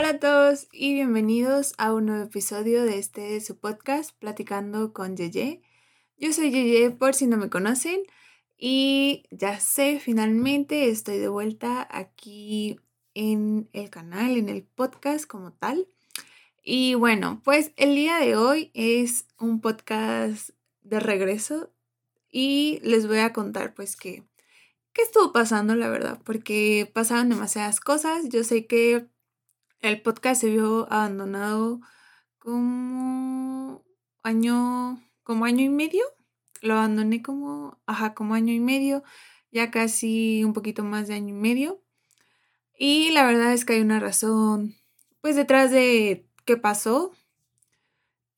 Hola a todos y bienvenidos a un nuevo episodio de este su podcast Platicando con Yeye. Yo soy Yeye por si no me conocen y ya sé, finalmente estoy de vuelta aquí en el canal, en el podcast como tal. Y bueno, pues el día de hoy es un podcast de regreso y les voy a contar pues que qué estuvo pasando, la verdad, porque pasaron demasiadas cosas. Yo sé que el podcast se vio abandonado como año, como año y medio. Lo abandoné como, ajá, como año y medio, ya casi un poquito más de año y medio. Y la verdad es que hay una razón, pues detrás de qué pasó.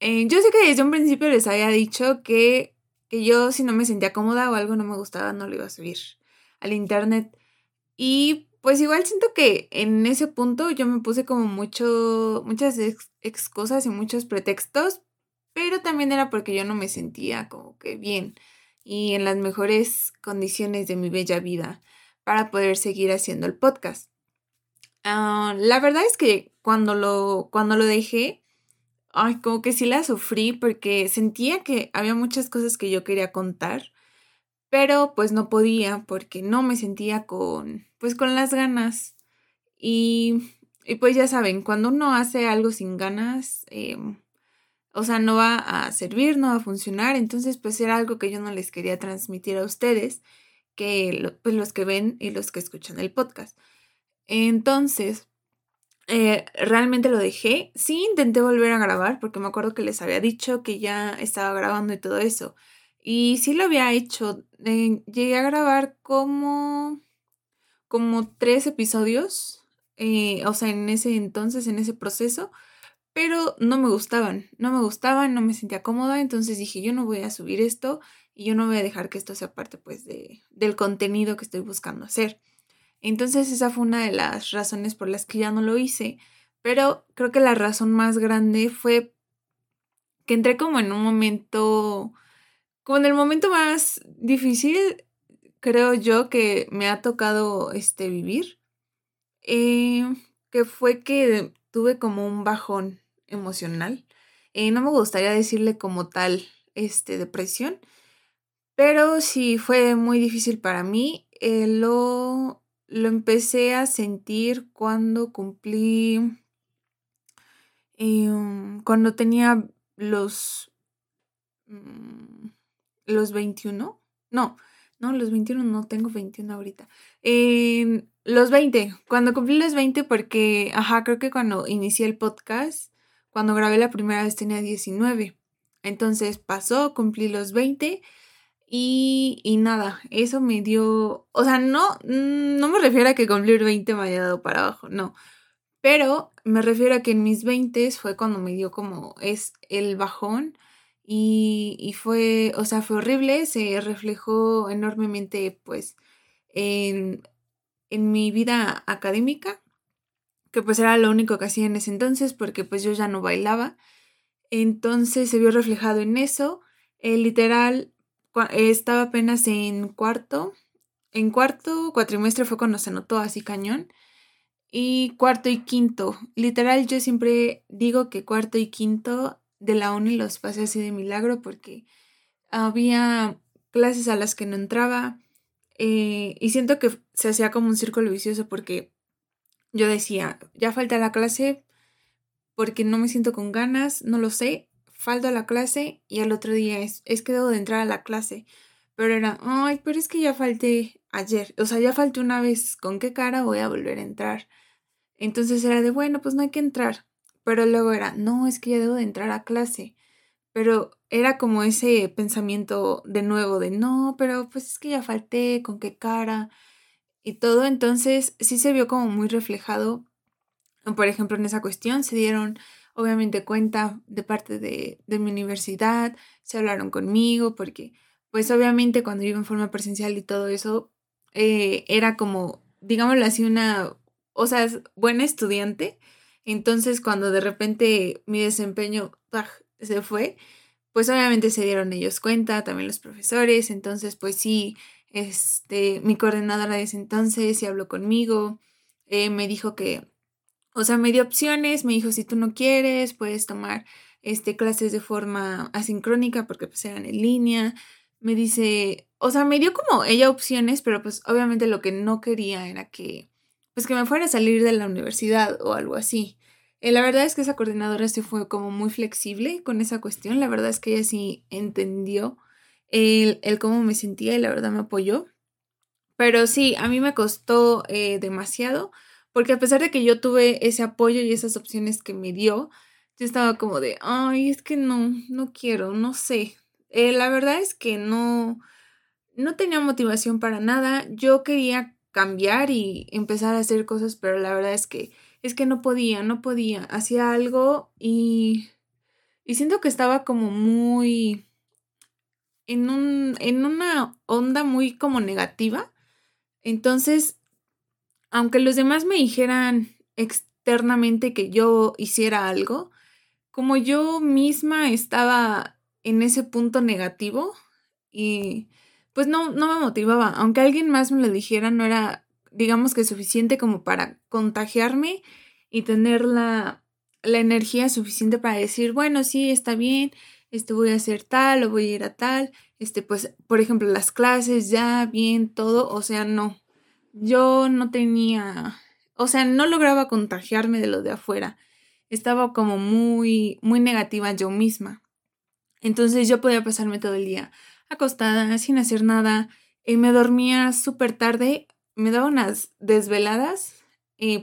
Eh, yo sé que desde un principio les había dicho que, que yo si no me sentía cómoda o algo no me gustaba no lo iba a subir al internet. Y pues igual siento que en ese punto yo me puse como mucho, muchas excusas y muchos pretextos, pero también era porque yo no me sentía como que bien y en las mejores condiciones de mi bella vida para poder seguir haciendo el podcast. Ah, la verdad es que cuando lo, cuando lo dejé, ay, como que sí la sufrí porque sentía que había muchas cosas que yo quería contar pero pues no podía porque no me sentía con, pues con las ganas. Y, y pues ya saben, cuando uno hace algo sin ganas, em, o sea, no va a servir, no va a funcionar. Entonces, pues era algo que yo no les quería transmitir a ustedes, que pues los que ven y los que escuchan el podcast. Entonces, eh, realmente lo dejé. Sí, intenté volver a grabar porque me acuerdo que les había dicho que ya estaba grabando y todo eso. Y sí lo había hecho. Eh, llegué a grabar como, como tres episodios, eh, o sea, en ese entonces, en ese proceso, pero no me gustaban, no me gustaban, no me sentía cómoda, entonces dije, yo no voy a subir esto y yo no voy a dejar que esto sea parte pues de, del contenido que estoy buscando hacer. Entonces esa fue una de las razones por las que ya no lo hice, pero creo que la razón más grande fue que entré como en un momento como en el momento más difícil, creo yo que me ha tocado este, vivir, eh, que fue que tuve como un bajón emocional. Eh, no me gustaría decirle como tal este, depresión, pero sí fue muy difícil para mí. Eh, lo, lo empecé a sentir cuando cumplí, em, cuando tenía los... Mm, los 21. No, no, los 21 no tengo 21 ahorita. los 20, cuando cumplí los 20 porque, ajá, creo que cuando inicié el podcast, cuando grabé la primera vez tenía 19. Entonces pasó, cumplí los 20 y, y nada, eso me dio, o sea, no, no me refiero a que cumplir 20 me haya dado para abajo, no. Pero me refiero a que en mis 20 fue cuando me dio como es el bajón y, fue, o sea, fue horrible, se reflejó enormemente pues en, en mi vida académica, que pues era lo único que hacía en ese entonces porque pues yo ya no bailaba. Entonces se vio reflejado en eso. Eh, literal, estaba apenas en cuarto. En cuarto cuatrimestre fue cuando se notó así cañón. Y cuarto y quinto. Literal, yo siempre digo que cuarto y quinto de la uni los pasé así de milagro porque había clases a las que no entraba eh, y siento que se hacía como un círculo vicioso porque yo decía, ya falta la clase porque no me siento con ganas, no lo sé, falta la clase y al otro día es, es que debo de entrar a la clase. Pero era, ay, pero es que ya falté ayer, o sea, ya falté una vez, ¿con qué cara voy a volver a entrar? Entonces era de, bueno, pues no hay que entrar. Pero luego era, no, es que ya debo de entrar a clase. Pero era como ese pensamiento de nuevo de, no, pero pues es que ya falté, con qué cara y todo. Entonces sí se vio como muy reflejado, por ejemplo, en esa cuestión. Se dieron obviamente cuenta de parte de, de mi universidad, se hablaron conmigo, porque pues obviamente cuando iba en forma presencial y todo eso, eh, era como, digámoslo así, una, o sea, buena estudiante entonces, cuando de repente mi desempeño se fue, pues obviamente se dieron ellos cuenta, también los profesores. Entonces, pues sí, este, mi coordinadora de ese entonces se habló conmigo, eh, me dijo que, O sea, me dio opciones, me dijo, si tú no quieres, puedes tomar este, clases de forma asincrónica porque pues eran en línea. Me dice, o sea, me dio como ella opciones, pero pues obviamente lo que no quería era que, pues que me fuera a salir de la universidad o algo así. Eh, la verdad es que esa coordinadora se fue como muy flexible con esa cuestión. La verdad es que ella sí entendió el, cómo me sentía y la verdad me apoyó. Pero sí, a mí me costó eh, demasiado porque a pesar de que yo tuve ese apoyo y esas opciones que me dio, yo estaba como de, ay, es que no, no quiero, no sé. Eh, la verdad es que no, no tenía motivación para nada. Yo quería cambiar y empezar a hacer cosas, pero la verdad es que es que no podía, no podía. Hacía algo y y siento que estaba como muy en un en una onda muy como negativa. Entonces, aunque los demás me dijeran externamente que yo hiciera algo, como yo misma estaba en ese punto negativo y pues no, no me motivaba. Aunque alguien más me lo dijera, no era, digamos que suficiente como para contagiarme y tener la, la energía suficiente para decir, bueno, sí, está bien, este voy a hacer tal o voy a ir a tal, este pues, por ejemplo, las clases ya bien, todo, o sea, no. Yo no tenía, o sea, no lograba contagiarme de lo de afuera estaba como muy, muy negativa yo misma. Entonces yo podía pasarme todo el día acostada, sin hacer nada. y me dormía súper tarde, me daba unas desveladas,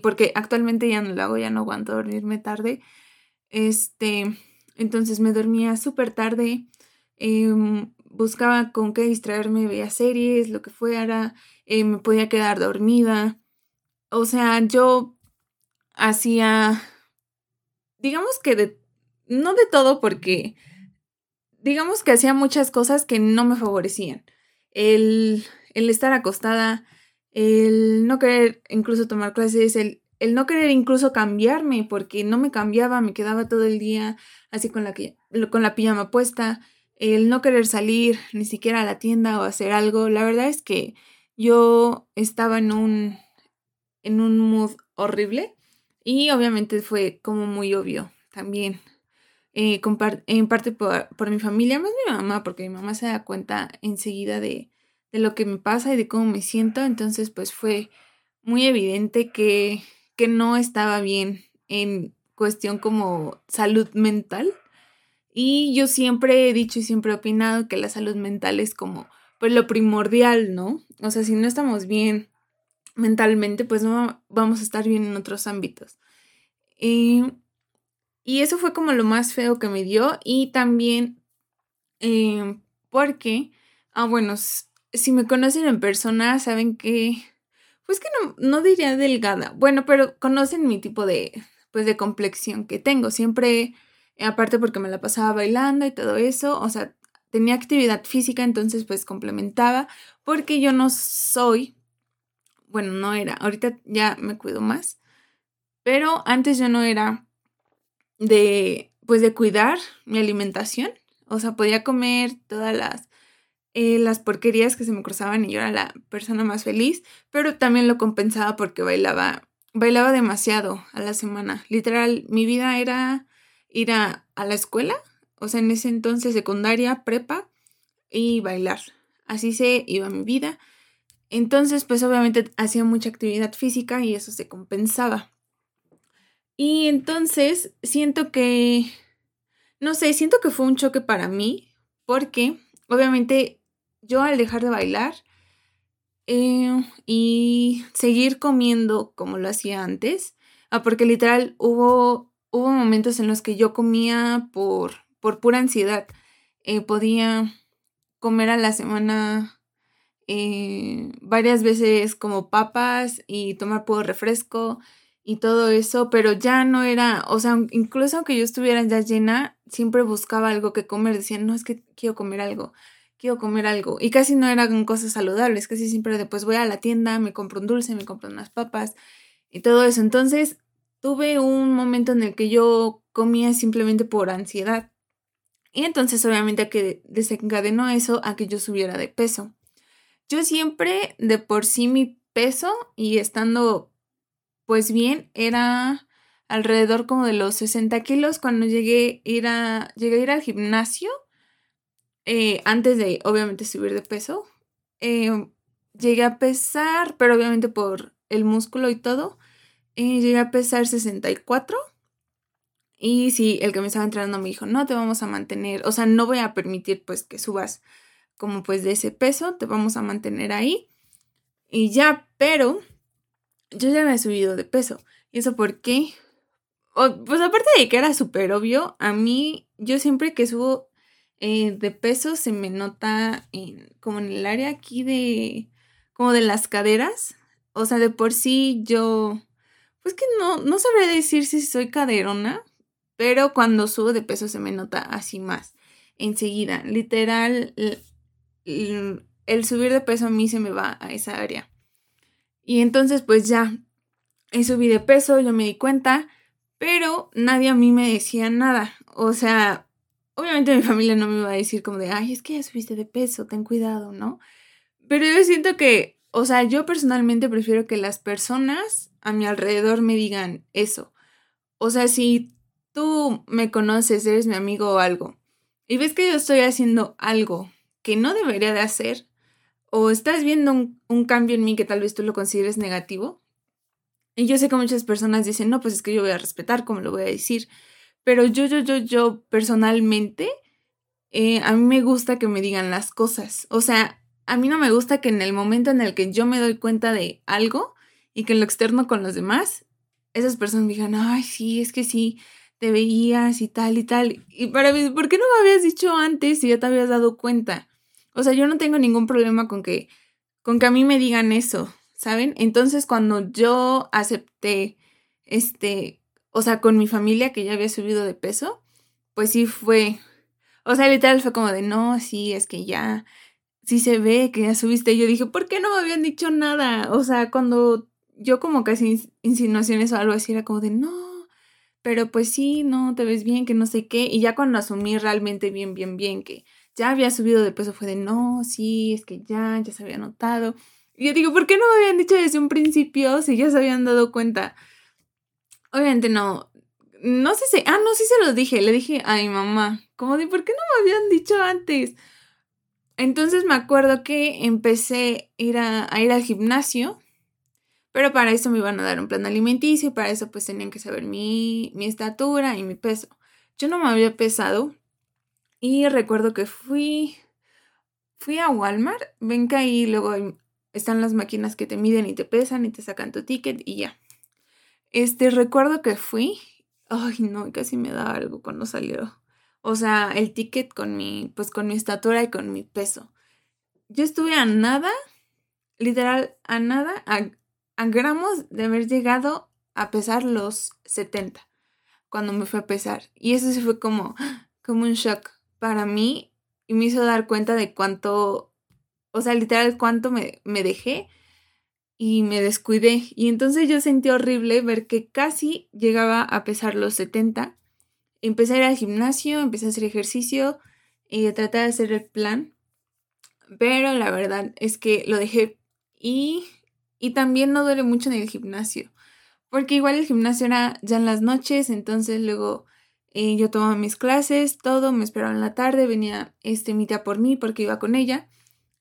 porque actualmente ya no lo hago, ya no aguanto dormirme tarde. Este, entonces me dormía súper tarde, em, buscaba con qué distraerme, veía series, lo que fuera, eh, me podía quedar dormida. O sea, yo hacía digamos que de, no de todo porque, digamos que hacía muchas cosas que no me favorecían. El, el estar acostada, el no querer incluso tomar clases, el, el no querer incluso cambiarme porque no me cambiaba, me quedaba todo el día así con la, con la pijama puesta, el no querer salir ni siquiera a la tienda o hacer algo. La verdad es que yo estaba en un, en un mood horrible y obviamente fue como muy obvio también. Eh, en parte por, mi familia, más mi mamá, porque mi mamá se da cuenta enseguida de, lo que me pasa y de cómo me siento. Entonces, pues fue muy evidente que, que no estaba bien en cuestión como salud mental. Y yo siempre he dicho y siempre he opinado que la salud mental es como pues lo primordial, ¿no? O sea, si no estamos bien mentalmente, pues no vamos a estar bien en otros ámbitos. Y eso fue como lo más feo que me dio y también em, porque, ah, bueno, si me conocen en persona, saben que, pues que no, no diría delgada, bueno, pero conocen mi tipo de, pues de complexión que tengo. Siempre, aparte porque me la pasaba bailando y todo eso, o sea, tenía actividad física, entonces pues complementaba, porque yo no soy bueno, no era, ahorita ya me cuido más, pero antes yo no era de, pues de cuidar mi alimentación, o sea, podía comer todas las, eh, las porquerías que se me cruzaban y yo era la persona más feliz, pero también lo compensaba porque bailaba, bailaba demasiado a la semana, literal, mi vida era ir a, a la escuela, o sea, en ese entonces secundaria, prepa y bailar. Así se iba mi vida. Entonces, pues obviamente hacía mucha actividad física y eso se compensaba. Y entonces siento que, no sé, siento que fue un choque para mí porque obviamente yo al dejar de bailar eh, y seguir comiendo como lo hacía antes, ah, porque literal hubo, hubo momentos en los que yo comía por, por pura ansiedad. Eh, podía comer a la semana eh, varias veces como papas y tomar puro refresco y todo eso, pero ya no era, o sea, incluso aunque yo estuviera ya llena, siempre buscaba algo que comer, decía, no, es que quiero comer algo, quiero comer algo, y casi no eran cosas saludables, casi siempre después voy a la tienda, me compro un dulce, me compro unas papas y todo eso, entonces tuve un momento en el que yo comía simplemente por ansiedad. Y entonces obviamente que desencadenó eso a que yo subiera de peso. Yo siempre de por sí mi peso y estando pues bien era alrededor como de los 60 kilos cuando llegué, ir a, llegué a ir al gimnasio, eh, antes de obviamente subir de peso. Eh, llegué a pesar, pero obviamente por el músculo y todo, eh, llegué a pesar 64. Y sí, el que me estaba entrenando me dijo, no te vamos a mantener, o sea, no voy a permitir pues que subas como pues de ese peso, te vamos a mantener ahí. Y ya, pero yo ya me he subido de peso. ¿Y eso por qué? pues aparte de que era súper obvio, a mí yo siempre que subo eh, de peso se me nota en, como en el área aquí de, como de las caderas. O sea, de por sí yo, pues que no, no sabré decir si soy caderona, pero cuando subo de peso se me nota así más, enseguida. Literal, el, el subir de peso a mí se me va a esa área. Y entonces pues ya, subí de peso, yo me di cuenta pero nadie a mí me decía nada. O sea, obviamente mi familia no me iba a decir como de, ay, es que ya subiste de peso, ten cuidado, ¿no? Pero yo siento que, o sea, yo personalmente prefiero que las personas a mi alrededor me digan eso. O sea, si tú me conoces, eres mi amigo o algo, y ves que yo estoy haciendo algo que no debería de hacer, o estás viendo un, cambio en mí que tal vez tú lo consideres negativo, y yo sé que muchas personas dicen, no, pues es que yo voy a respetar, como lo voy a decir. Pero yo, yo, yo, yo personalmente, eh, a mí me gusta que me digan las cosas. O sea, a mí no me gusta que en el momento en el que yo me doy cuenta de algo y que en lo externo con los demás, esas personas me digan, ay, sí, es que sí, te veías y tal y tal. Y para mí, ¿por qué no me habías dicho antes si ya te habías dado cuenta? O sea, yo no tengo ningún problema con que, con que a mí me digan eso. ¿saben? Entonces cuando yo acepté, este, o sea, con mi familia que ya había subido de peso, pues sí fue, o sea, literal fue como de, no, sí, es que ya, sí se ve que ya subiste. Y yo dije, ¿por qué no me habían dicho nada? O sea, cuando yo como casi insinuaciones o algo así, era como de, no, pero pues sí, no, te ves bien, que no sé qué. Y ya cuando asumí realmente bien, bien, bien que ya había subido de peso, fue de, no, sí, es que ya, ya se había notado. Y yo digo, ¿por qué no me habían dicho desde un principio si ya se habían dado cuenta? Obviamente no. No sé si. Ah, no, sí se lo dije. Le dije a mi mamá. Como de, ¿por qué no me habían dicho antes? Entonces me acuerdo que empecé a ir, a, ir al gimnasio. Pero para eso me iban a dar un plan alimenticio y para eso pues tenían que saber mi, mi estatura y mi peso. Yo no me había pesado y recuerdo que fui, fui a Walmart. Ven que ahí luego están las máquinas que te miden y te pesan y te sacan tu ticket y ya. Este, recuerdo que fui. Ay, no, casi me da algo cuando salió. O sea, el ticket con mi, pues con mi estatura y con mi peso. Yo estuve a nada, literal, a nada, a, gramos de haber llegado a pesar los 70 cuando me fue a pesar. Y eso sí fue como, como un shock para mí y me hizo dar cuenta de cuánto o sea, literal, cuánto me, me dejé y me descuidé. Y entonces yo sentí horrible ver que casi llegaba a pesar los 70. Empecé a ir al gimnasio, empecé a hacer ejercicio y a tratar de hacer el plan. Pero la verdad es que lo dejé y, y también no duele mucho en el gimnasio. Porque igual el gimnasio era ya en las noches, entonces luego eh, yo tomaba mis clases, todo, me esperaba en la tarde, venía este, mi tía por mí porque iba con ella.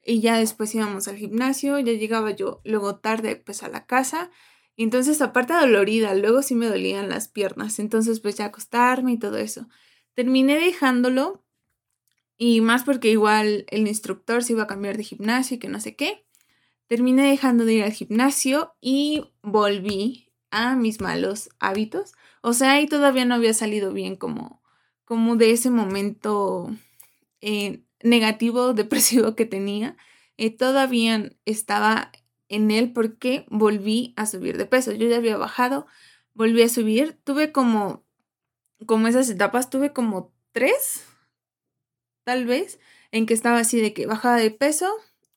Y ya después íbamos al gimnasio, ya llegaba yo luego tarde pues a la casa. Y entonces aparte dolorida, luego sí me dolían las piernas. Entonces pues ya acostarme y todo eso. Terminé dejándolo y más porque igual el instructor se iba a cambiar de gimnasio y que no sé qué. Terminé dejando de ir al gimnasio y volví a mis malos hábitos. O sea, ahí todavía no había salido bien como, como de ese momento eh, negativo, depresivo que tenía, eh, todavía estaba en él porque volví a subir de peso. Yo ya había bajado, volví a subir. Tuve como, como esas etapas, tuve como tres, tal vez, en que estaba así de que bajaba de peso.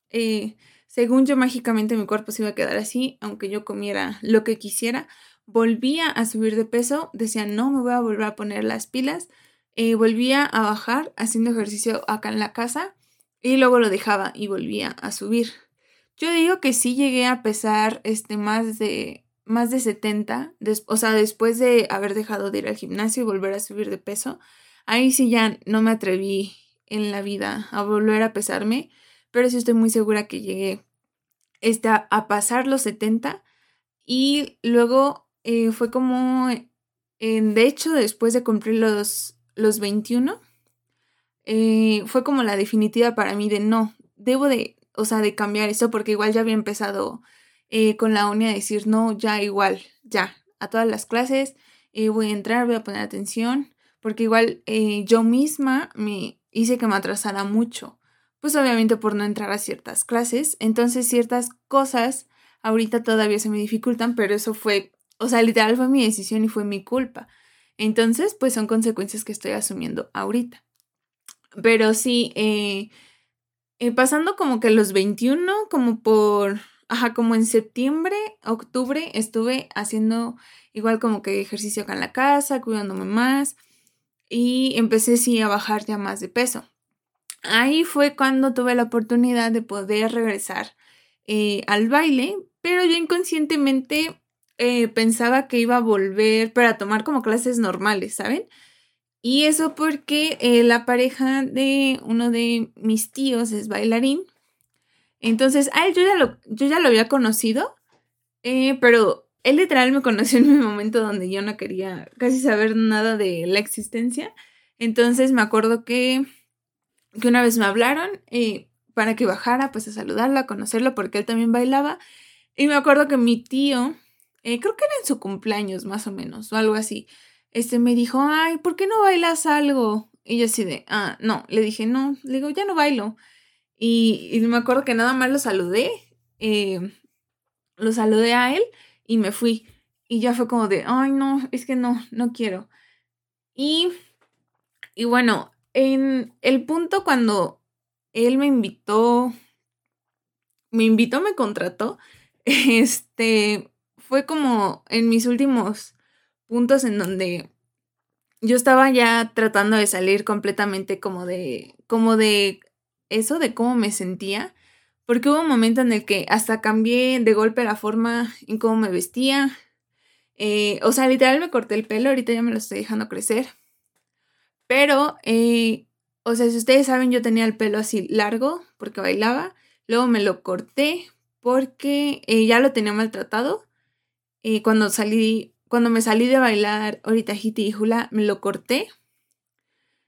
Eh, según yo, mágicamente mi cuerpo se iba a quedar así, aunque yo comiera lo que quisiera. Volvía a subir de peso, decía, no, me voy a volver a poner las pilas eh, volvía a bajar haciendo ejercicio acá en la casa y luego lo dejaba y volvía a subir. Yo digo que sí llegué a pesar este más de más de 70, o sea, después de haber dejado de ir al gimnasio y volver a subir de peso, ahí sí ya no me atreví en la vida a volver a pesarme, pero sí estoy muy segura que llegué este, a pasar los 70 y luego eh, fue como, de hecho, después de cumplir los, los 21, eh, fue como la definitiva para mí de no, debo de, o sea, de cambiar esto porque igual ya había empezado eh, con la uni a decir, no, ya igual, ya, a todas las clases, voy a entrar, voy a poner atención, porque igual yo misma me hice que me atrasara mucho, pues obviamente por no entrar a ciertas clases, entonces ciertas cosas ahorita todavía se me dificultan, pero eso fue, o sea, literal fue mi decisión y fue mi culpa. Entonces, pues son consecuencias que estoy asumiendo ahorita. Pero sí, eh, eh, pasando como que los 21, como por, ajá, como en septiembre, octubre, estuve haciendo igual como que ejercicio acá en la casa, cuidándome más y empecé sí a bajar ya más de peso. Ahí fue cuando tuve la oportunidad de poder regresar eh, al baile, pero yo inconscientemente eh, pensaba que iba a volver para tomar como clases normales, ¿saben? Y eso porque eh, la pareja de uno de mis tíos es bailarín. Entonces, a él yo ya lo, yo ya lo había conocido, eh, pero él literal me conoció en mi momento donde yo no quería casi saber nada de la existencia. Entonces me acuerdo que, que una vez me hablaron para que bajara pues a saludarlo, a conocerlo, porque él también bailaba. Y me acuerdo que mi tío, eh, creo que era en su cumpleaños más o menos, o algo así, este me dijo, ay, ¿por qué no bailas algo? Y yo así de, ah, no, le dije, no, le digo, ya no bailo. Y, me acuerdo que nada más lo saludé, eh, lo saludé a él y me fui. Y ya fue como de, ay, no, es que no, no quiero. Y, y bueno, en el punto cuando él me invitó, me invitó, me contrató, este, fue como en mis últimos puntos en donde yo estaba ya tratando de salir completamente como de, como de eso, de cómo me sentía, porque hubo un momento en el que hasta cambié de golpe la forma en cómo me vestía. Eh, o sea, literal me corté el pelo, ahorita ya me lo estoy dejando crecer. Pero, eh, o sea, si ustedes saben, yo tenía el pelo así largo porque bailaba, luego me lo corté porque eh, ya lo tenía maltratado. Eh, cuando salí, cuando me salí de bailar ahorita Hiti y Hula, me lo corté.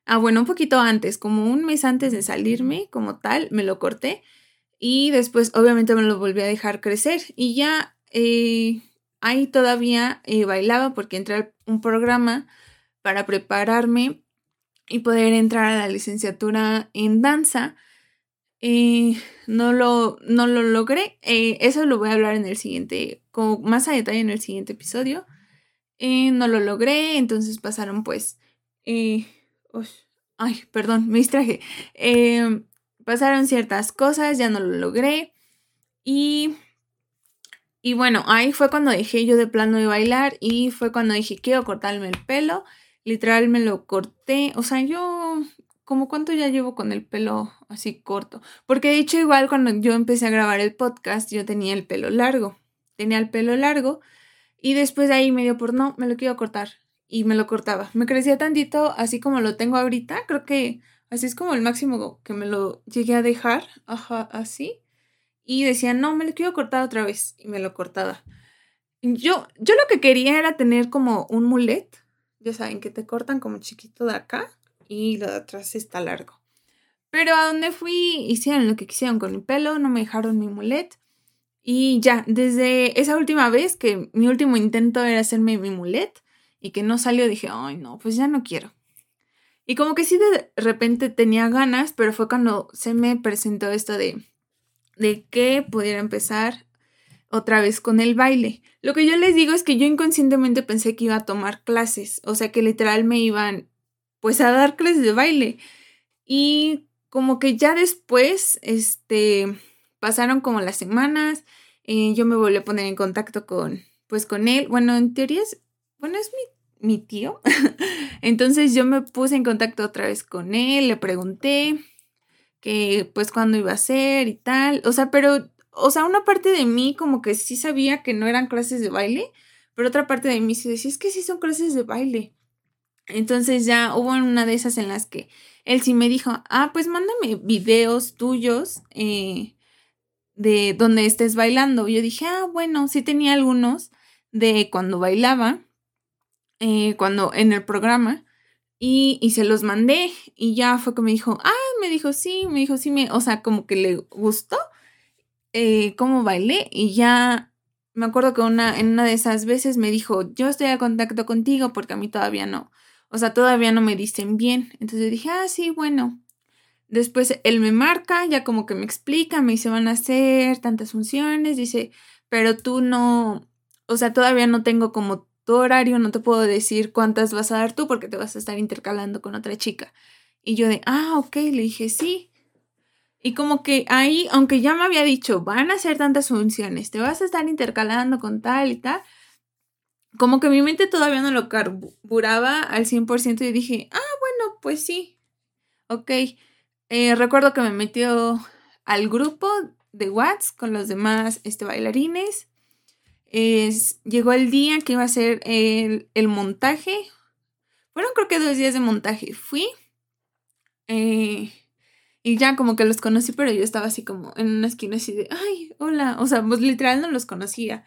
Ah, bueno, un poquito antes, como un mes antes de salirme, como tal, me lo corté. Y después, obviamente, me lo volví a dejar crecer. Y ya eh, ahí todavía bailaba porque entré a un programa para prepararme y poder entrar a la licenciatura en danza. Eh, no, lo, no lo logré. Eh, eso lo voy a hablar en el siguiente, como más a detalle en el siguiente episodio. Eh, no lo logré, entonces pasaron pues... ay, perdón, me distraje. pasaron ciertas cosas, ya no lo logré. Y, y bueno, ahí fue cuando dejé yo de plano de bailar y fue cuando dije, quiero cortarme el pelo. Literal me lo corté. O sea, yo como cuánto ya llevo con el pelo así corto. Porque de hecho igual cuando yo empecé a grabar el podcast yo tenía el pelo largo. Tenía el pelo largo y después de ahí me dio por no, me lo quiero cortar. Y me lo cortaba. Me crecía tantito así como lo tengo ahorita. Creo que así es como el máximo que me lo llegué a dejar. Ajá, así. Y decía, no, me lo quiero cortar otra vez. Y me lo cortaba. Yo, yo lo que quería era tener como un mulet. Ya saben, que te cortan como chiquito de acá y lo de atrás está largo. Pero a donde fui, hicieron lo que quisieron con mi pelo, no me dejaron mi mulet. Y ya, desde esa última vez que mi último intento era hacerme mi mulet y que no salió, dije, ay no, pues ya no quiero. Y como que sí de repente tenía ganas, pero fue cuando se me presentó esto de, de que pudiera empezar otra vez con el baile. Lo que yo les digo es que yo inconscientemente pensé que iba a tomar clases, o sea que literal me iban pues a dar clases de baile. Y como que ya después, este, pasaron como las semanas, eh, yo me volví a poner en contacto con, pues con él. Bueno, en teoría es, bueno, es mi, tío. Entonces yo me puse en contacto otra vez con él, le pregunté que pues cuándo iba a ser y tal. O sea, pero o sea, una parte de mí como que sí sabía que no eran clases de baile, pero otra parte de mí sí decía, es que sí son clases de baile. Entonces ya hubo una de esas en las que él sí me dijo, ah, pues mándame videos tuyos eh, de donde estés bailando. yo dije, ah, bueno, sí tenía algunos de cuando bailaba, eh, cuando en el programa, y, y, se los mandé. Y ya fue que me dijo, ah, me dijo, sí, me dijo, sí, me, o sea, como que le gustó eh, cómo bailé. Y ya me acuerdo que una, en una de esas veces me dijo, yo estoy a contacto contigo porque a mí todavía no. O sea, todavía no me dicen bien. Entonces dije, ah, sí, bueno. Después él me marca, ya como que me explica, me dice, van a hacer tantas funciones, dice, pero tú no, o sea, todavía no tengo como tu horario, no te puedo decir cuántas vas a dar tú porque te vas a estar intercalando con otra chica. Y yo de, ah, ok, le dije, sí. Y como que ahí, aunque ya me había dicho, van a hacer tantas funciones, te vas a estar intercalando con tal y tal, como que mi mente todavía no lo carburaba al 100% y dije, ah, bueno, pues sí, ok. Eh, recuerdo que me metió al grupo de Watts con los demás este, bailarines. Es, llegó el día que iba a ser el, el montaje. Fueron creo que dos días de montaje. Fui. Eh, y ya como que los conocí, pero yo estaba así como en una esquina así de, ay, hola. O sea, pues literal no los conocía.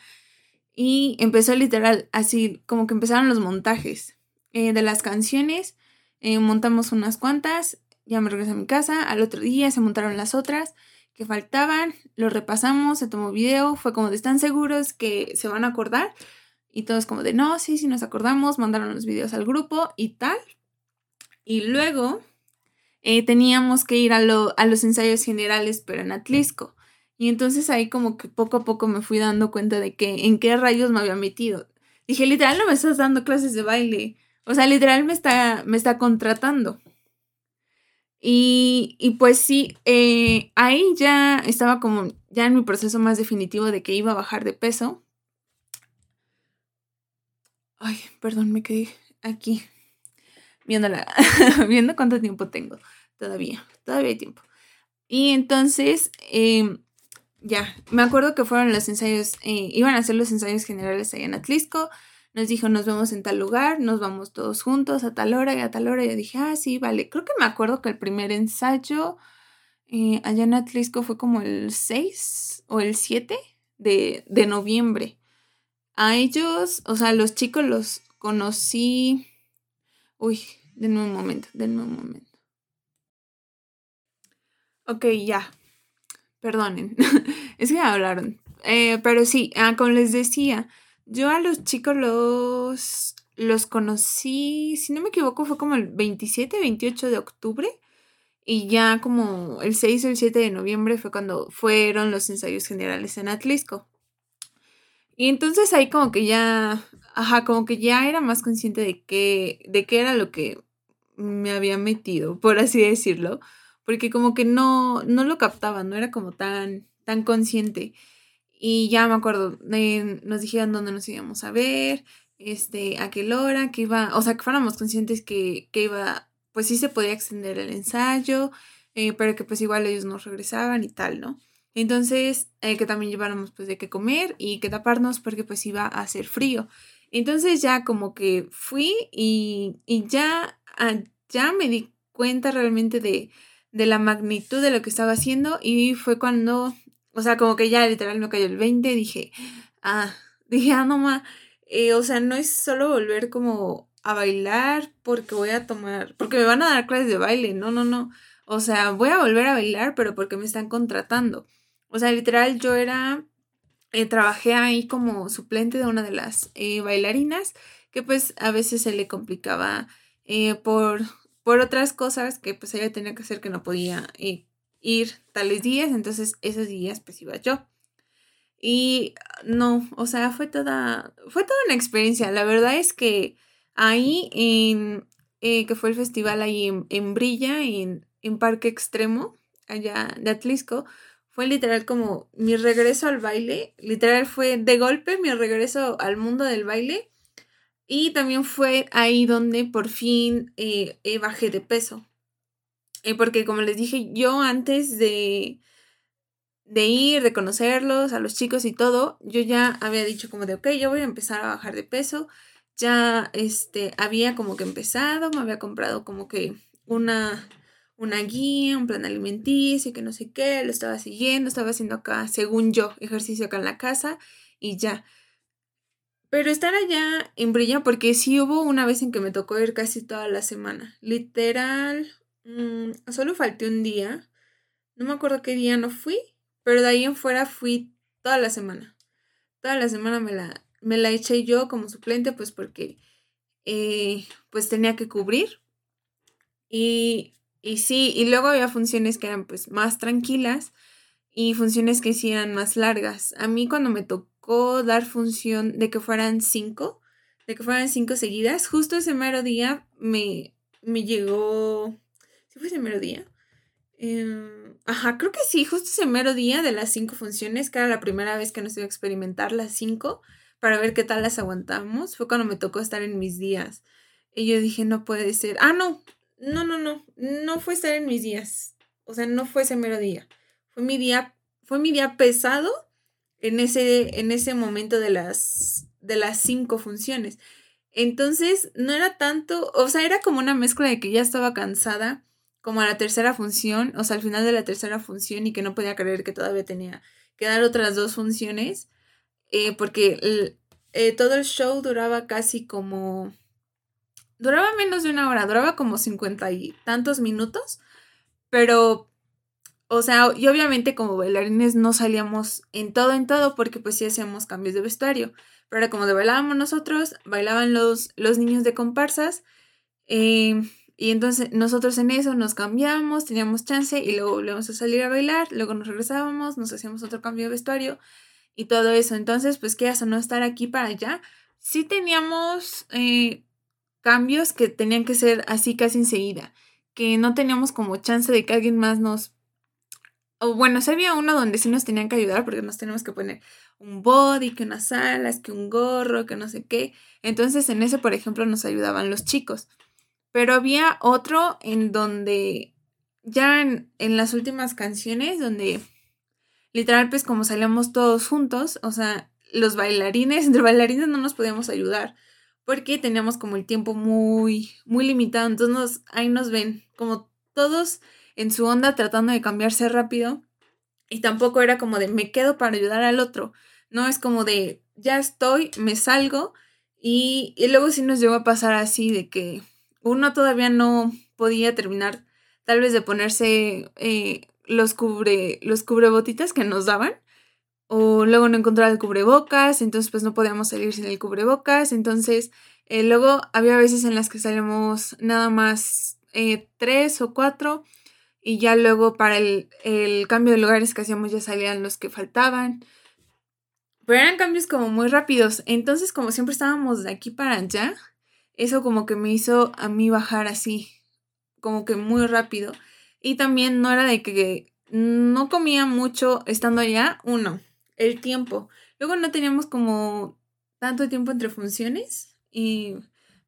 Y empezó literal así, como que empezaron los montajes eh, de las canciones. Montamos unas cuantas, ya me regresé a mi casa. Al otro día se montaron las otras que faltaban, lo repasamos, se tomó video, fue como de están seguros que se van a acordar. Y todos como de no, sí, sí nos acordamos, mandaron los videos al grupo y tal. Y luego eh, teníamos que ir a, a los ensayos generales, pero en Atlisco. Y entonces ahí como que poco a poco me fui dando cuenta de que en qué rayos me había metido. Dije, literal, no me estás dando clases de baile. O sea, literal me está, me está contratando. Y, y pues sí, eh, ahí ya estaba como ya en mi proceso más definitivo de que iba a bajar de peso. Ay, perdón, me quedé aquí viéndola, viendo cuánto tiempo tengo todavía, todavía hay tiempo. Y entonces, eh, ya, me acuerdo que fueron los ensayos, eh, iban a hacer los ensayos generales allá en Atlisco. Nos dijo, nos vemos en tal lugar, nos vamos todos juntos a tal hora y a tal hora. Y yo dije, ah, sí, vale. Creo que me acuerdo que el primer ensayo eh, allá en Atlisco fue como el 6 o el 7 de, de noviembre. A ellos, o sea, los chicos los conocí. Uy, denme un momento, denme un momento. Ok, ya, Perdonen, es que hablaron. Eh, pero sí, ah, como les decía, yo a los chicos los, los conocí, si no me equivoco, fue como el 27, 28 de octubre. Y ya como el 6 o el 7 de noviembre fue cuando fueron los ensayos generales en Atlisco. Y entonces ahí como que ya, ajá, como que ya era más consciente de qué, de qué era lo que me había metido, por así decirlo porque como que no, no lo captaba, no era como tan, tan consciente. Y ya me acuerdo, nos dijeron dónde nos íbamos a ver, este, a qué hora, que iba, o sea, que fuéramos conscientes que, que iba, pues sí se podía extender el ensayo, eh, pero que pues igual ellos nos regresaban y tal, ¿no? Entonces, eh, que también lleváramos pues de qué comer y que taparnos porque pues iba a hacer frío. Entonces ya como que fui y, y ya, ah, ya me di cuenta realmente de, de la magnitud de lo que estaba haciendo y fue cuando, o sea, como que ya literal me cayó el 20, dije, ah, dije, ah, no ma, eh, o sea, no es solo volver como a bailar porque voy a tomar, porque me van a dar clases de baile, no, no, no, o sea, voy a volver a bailar, pero porque me están contratando. O sea, literal, yo era, eh, trabajé ahí como suplente de una de las eh, bailarinas, que pues a veces se le complicaba por por otras cosas que pues ella tenía que hacer que no podía ir tales días, entonces esos días pues iba yo. Y no, o sea, fue toda, fue toda una experiencia. La verdad es que ahí en, eh, que fue el festival ahí en, Brilla, en, en Parque Extremo, allá de Atlisco, fue literal como mi regreso al baile, literal fue de golpe mi regreso al mundo del baile y también fue ahí donde por fin eh, eh, bajé de peso. Eh, porque como les dije, yo antes de, de ir, de conocerlos, a los chicos y todo, yo ya había dicho como de, ok, yo voy a empezar a bajar de peso. Ya, este, había como que empezado, me había comprado como que una, una guía, un plan alimenticio, que no sé qué, lo estaba siguiendo, estaba haciendo acá, según yo, ejercicio acá en la casa y ya. Pero estar allá en Brilla, porque sí hubo una vez en que me tocó ir casi toda la semana. Literal, mmm, solo falté un día. No me acuerdo qué día no fui, pero de ahí en fuera fui toda la semana. Toda la semana me la, me la eché yo como suplente, pues porque eh, pues tenía que cubrir. Y, y sí, y luego había funciones que eran pues más tranquilas y funciones que sí eran más largas. A mí cuando me tocó dar función de que fueran cinco, de que fueran cinco seguidas, justo ese mero día me, me llegó... ¿Sí fue ese mero día? Em, ajá, creo que sí, justo ese mero día de las cinco funciones, que era la primera vez que nos iba a experimentar las cinco para ver qué tal las aguantamos, fue cuando me tocó estar en mis días. Y yo dije, no puede ser. Ah, no, no, no, no, no fue estar en mis días. O sea, no fue ese mero día. Fue mi día, fue mi día pesado en ese, en ese momento de las, de las cinco funciones. Entonces, no era tanto, o sea, era como una mezcla de que ya estaba cansada como a la tercera función, o sea, al final de la tercera función y que no podía creer que todavía tenía que dar otras dos funciones, eh, porque eh, todo el show duraba casi como... Duraba menos de una hora, duraba como cincuenta y tantos minutos, pero, o sea, y obviamente como bailarines no salíamos en todo, en todo, porque pues sí hacíamos cambios de vestuario, pero como de bailábamos nosotros, bailaban los, los niños de comparsas, eh, y entonces nosotros en eso nos cambiamos, teníamos chance y luego volvíamos a salir a bailar, luego nos regresábamos, nos hacíamos otro cambio de vestuario y todo eso. Entonces, pues qué hace no estar aquí para allá. Sí teníamos eh, cambios que tenían que ser así casi enseguida, que no teníamos como chance de que alguien más nos... O bueno, sí había uno donde sí nos tenían que ayudar porque nos teníamos que poner un body, que unas alas, que un gorro, que no sé qué. Entonces en ese, por ejemplo, nos ayudaban los chicos. Pero había otro en donde ya en, las últimas canciones, donde literal pues como salíamos todos juntos, o sea, los bailarines, entre bailarines no nos podíamos ayudar porque teníamos como el tiempo muy, muy limitado. Entonces ahí nos ven como todos en su onda tratando de cambiarse rápido. Y tampoco era como de me quedo para ayudar al otro. No es como de ya estoy, me salgo. Y, y luego sí nos llegó a pasar así de que uno todavía no podía terminar tal vez de ponerse eh, los, cubre, los cubrebotitas que nos daban. O luego no encontraba el cubrebocas, entonces pues no podíamos salir sin el cubrebocas. Entonces eh, luego había veces en las que salíamos nada más eh, tres o cuatro y ya luego para el, el, cambio de lugares que hacíamos ya salían los que faltaban. Pero eran cambios como muy rápidos. Entonces como siempre estábamos de aquí para allá, eso como que me hizo a mí bajar así, como que muy rápido. Y también no era de que no comía mucho estando allá, uno, el tiempo. Luego no teníamos como tanto tiempo entre funciones y